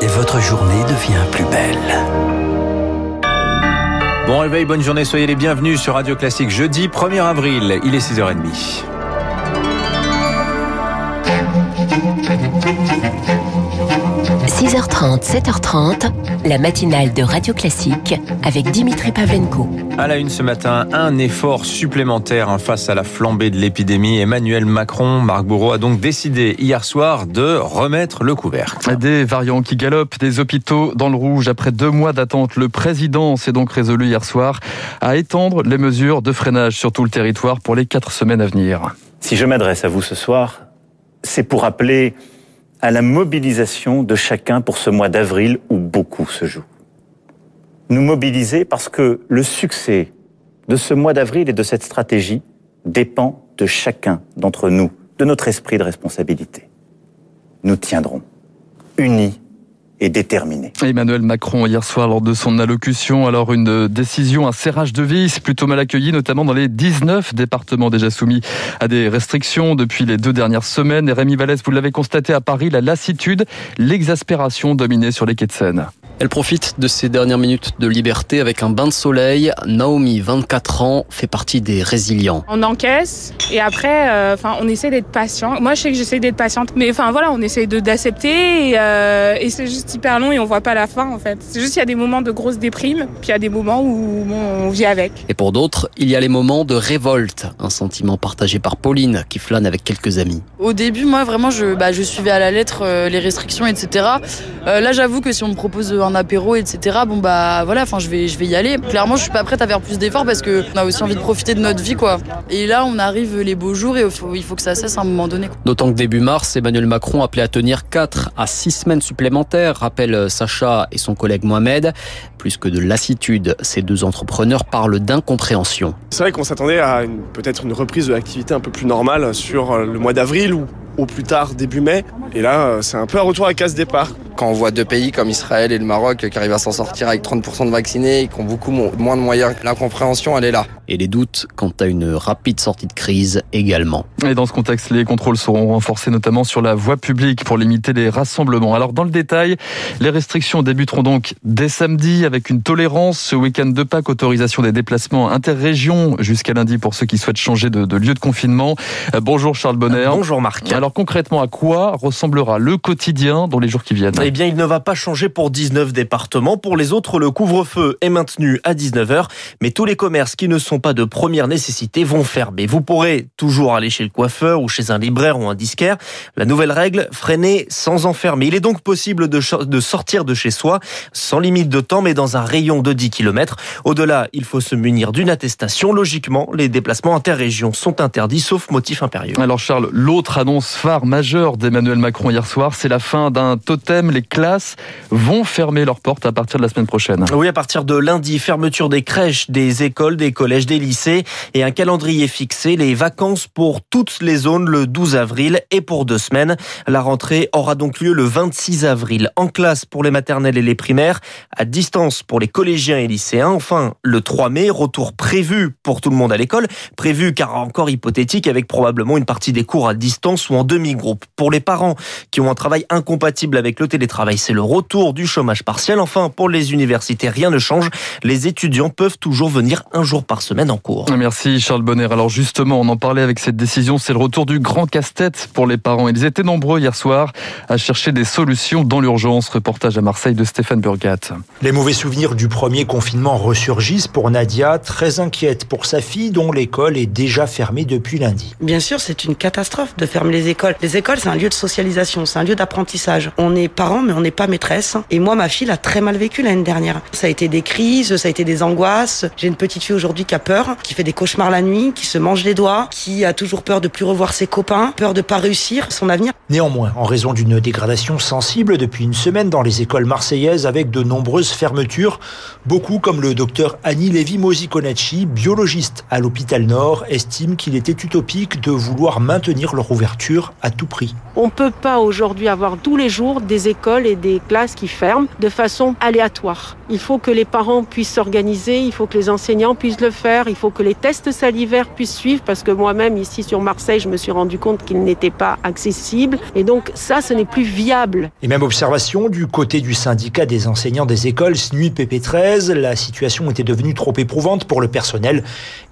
et votre journée devient plus belle. Bon réveil, bonne journée, soyez les bienvenus sur Radio Classique jeudi 1er avril, il est 6h30. 6h30, 7h30, la matinale de Radio Classique avec Dimitri Pavlenko. À la une ce matin, un effort supplémentaire hein, face à la flambée de l'épidémie. Emmanuel Macron, Marc Bourreau a donc décidé hier soir de remettre le couvercle. Des variants qui galopent, des hôpitaux dans le rouge. Après deux mois d'attente, le président s'est donc résolu hier soir à étendre les mesures de freinage sur tout le territoire pour les quatre semaines à venir. Si je m'adresse à vous ce soir, c'est pour appeler à la mobilisation de chacun pour ce mois d'avril où beaucoup se joue. Nous mobiliser parce que le succès de ce mois d'avril et de cette stratégie dépend de chacun d'entre nous, de notre esprit de responsabilité. Nous tiendrons, unis et. Emmanuel Macron hier soir lors de son allocution, alors une décision, un serrage de vis plutôt mal accueilli, notamment dans les 19 départements déjà soumis à des restrictions depuis les deux dernières semaines. Et Rémi Vallès, vous l'avez constaté à Paris, la lassitude, l'exaspération dominait sur les quais de Seine. Elle profite de ces dernières minutes de liberté avec un bain de soleil. Naomi, 24 ans, fait partie des résilients. On encaisse et après, euh, enfin, on essaie d'être patient. Moi, je sais que j'essaie d'être patiente, mais enfin voilà, on essaie de d'accepter et, euh, et c'est juste hyper long et on voit pas la fin en fait. C'est juste il y a des moments de grosse déprime, puis il y a des moments où bon, on vit avec. Et pour d'autres, il y a les moments de révolte, un sentiment partagé par Pauline qui flâne avec quelques amis. Au début, moi vraiment, je, bah, je suivais à la lettre euh, les restrictions, etc. Euh, là, j'avoue que si on me propose un apéro, etc. Bon bah voilà, enfin je vais je vais y aller. Clairement, je suis pas prête à faire plus d'efforts parce que on a aussi envie de profiter de notre vie quoi. Et là, on arrive les beaux jours et il faut, il faut que ça cesse à un moment donné. D'autant que début mars, Emmanuel Macron appelait à tenir 4 à 6 semaines supplémentaires, rappelle Sacha et son collègue Mohamed. Plus que de lassitude, ces deux entrepreneurs parlent d'incompréhension. C'est vrai qu'on s'attendait à peut-être une reprise de l'activité un peu plus normale sur le mois d'avril ou au plus tard début mai. Et là, c'est un peu un retour à casse départ. Quand on voit deux pays comme Israël et le Maroc qui arrivent à s'en sortir avec 30% de vaccinés et qui ont beaucoup moins de moyens, l'incompréhension, elle est là. Et les doutes quant à une rapide sortie de crise également. Et dans ce contexte, les contrôles seront renforcés notamment sur la voie publique pour limiter les rassemblements. Alors dans le détail, les restrictions débuteront donc dès samedi avec une tolérance ce week-end de Pâques, autorisation des déplacements interrégions jusqu'à lundi pour ceux qui souhaitent changer de, de lieu de confinement. Euh, bonjour Charles Bonner. Bonjour Marc. Alors concrètement, à quoi ressemblera le quotidien dans les jours qui viennent Eh bien, il ne va pas changer pour 19 départements. Pour les autres, le couvre-feu est maintenu à 19h, mais tous les commerces qui ne sont pas de première nécessité vont fermer. Vous pourrez toujours aller chez le coiffeur ou chez un libraire ou un disquaire. La nouvelle règle, freiner sans enfermer. Il est donc possible de, de sortir de chez soi sans limite de temps, mais dans un rayon de 10 km. Au-delà, il faut se munir d'une attestation. Logiquement, les déplacements interrégions sont interdits, sauf motif impérieux. Alors Charles, l'autre annonce phare majeure d'Emmanuel Macron hier soir, c'est la fin d'un totem. Les classes vont fermer leurs portes à partir de la semaine prochaine. Oui, à partir de lundi, fermeture des crèches, des écoles, des collèges, des lycées et un calendrier fixé. Les vacances pour toutes les zones le 12 avril et pour deux semaines. La rentrée aura donc lieu le 26 avril. En classe pour les maternelles et les primaires, à distance pour les collégiens et lycéens. Enfin, le 3 mai, retour prévu pour tout le monde à l'école. Prévu car encore hypothétique avec probablement une partie des cours à distance ou en demi-groupe. Pour les parents qui ont un travail incompatible avec le télétravail, c'est le retour du chômage partiel. Enfin, pour les universités, rien ne change. Les étudiants peuvent toujours venir un jour par semaine en cours. Merci Charles Bonner. Alors justement, on en parlait avec cette décision, c'est le retour du grand casse-tête pour les parents. Ils étaient nombreux hier soir à chercher des solutions dans l'urgence. Reportage à Marseille de Stéphane Burgat. Les mauvais souvenirs du premier confinement ressurgissent pour Nadia, très inquiète pour sa fille dont l'école est déjà fermée depuis lundi. Bien sûr, c'est une catastrophe de fermer les écoles. Les écoles, c'est un lieu de socialisation, c'est un lieu d'apprentissage. On est parents, mais on n'est pas maîtresse. Et moi, ma fille l'a très mal vécu l'année dernière. Ça a été des crises, ça a été des angoisses. J'ai une petite fille aujourd'hui qui a peur, qui fait des cauchemars la nuit, qui se mange les doigts, qui a toujours peur de plus revoir ses copains, peur de pas réussir son avenir. Néanmoins, en raison d'une dégradation sensible depuis une semaine dans les écoles marseillaises avec de nombreuses fermetures, beaucoup comme le docteur Annie Lévy-Mosiconacci, biologiste à l'hôpital Nord, estiment qu'il était utopique de vouloir maintenir leur ouverture à tout prix. On peut pas aujourd'hui avoir tous les jours des écoles et des classes qui ferment de façon aléatoire. Il faut que les parents puissent s'organiser, il faut que les enseignants puissent le faire il faut que les tests salivaires puissent suivre parce que moi-même ici sur Marseille, je me suis rendu compte qu'ils n'étaient pas accessibles et donc ça, ce n'est plus viable. Et même observation du côté du syndicat des enseignants des écoles SNUI PP13, la situation était devenue trop éprouvante pour le personnel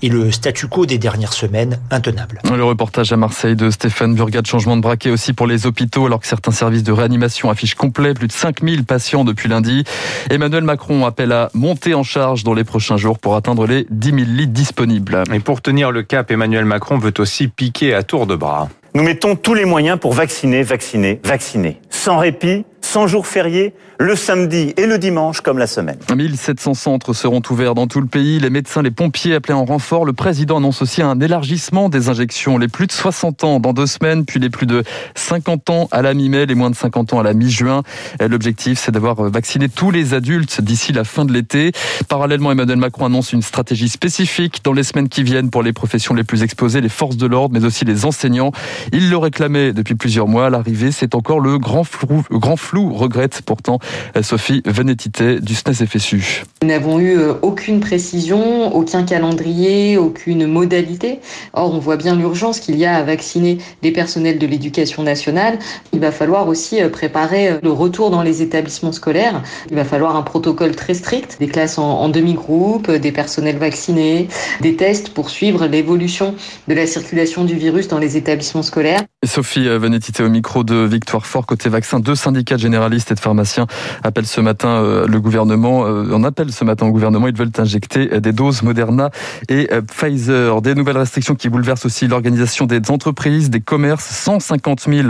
et le statu quo des dernières semaines intenable. Le reportage à Marseille de Stéphane Burgat, changement de braquet aussi pour les hôpitaux alors que certains services de réanimation affichent complet, plus de 5000 patients depuis lundi. Emmanuel Macron appelle à monter en charge dans les prochains jours pour atteindre les 10 000 lits disponibles. Et pour tenir le cap, Emmanuel Macron veut aussi piquer à tour de bras. Nous mettons tous les moyens pour vacciner, vacciner, vacciner. Sans répit, sans jour férié, le samedi et le dimanche comme la semaine. 1700 centres seront ouverts dans tout le pays. Les médecins, les pompiers appelés en renfort. Le président annonce aussi un élargissement des injections. Les plus de 60 ans dans deux semaines, puis les plus de 50 ans à la mi-mai, les moins de 50 ans à la mi-juin. L'objectif, c'est d'avoir vacciné tous les adultes d'ici la fin de l'été. Parallèlement, Emmanuel Macron annonce une stratégie spécifique dans les semaines qui viennent pour les professions les plus exposées, les forces de l'ordre, mais aussi les enseignants. Il le réclamait depuis plusieurs mois. L'arrivée, c'est encore le grand flou, grand flou, regrette pourtant Sophie Venetité du SNES FSU. Nous n'avons eu euh, aucune précision, aucun calendrier, aucune modalité. Or, on voit bien l'urgence qu'il y a à vacciner les personnels de l'éducation nationale. Il va falloir aussi euh, préparer euh, le retour dans les établissements scolaires. Il va falloir un protocole très strict, des classes en, en demi-groupe, des personnels vaccinés, des tests pour suivre l'évolution de la circulation du virus dans les établissements scolaires. Sophie Venetité au micro de Victoire Fort côté vaccin. Deux syndicats généralistes et de pharmaciens appellent ce matin le gouvernement, on appelle ce matin au gouvernement, ils veulent injecter des doses Moderna et Pfizer. Des nouvelles restrictions qui bouleversent aussi l'organisation des entreprises, des commerces. 150 000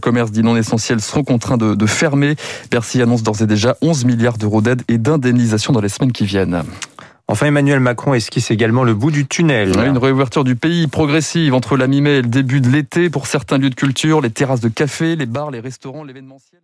commerces dits non essentiels seront contraints de, de fermer. Bercy annonce d'ores et déjà 11 milliards d'euros d'aide et d'indemnisation dans les semaines qui viennent. Enfin, Emmanuel Macron esquisse également le bout du tunnel. Une réouverture du pays progressive entre la mi-mai et le début de l'été pour certains lieux de culture, les terrasses de café, les bars, les restaurants, l'événementiel.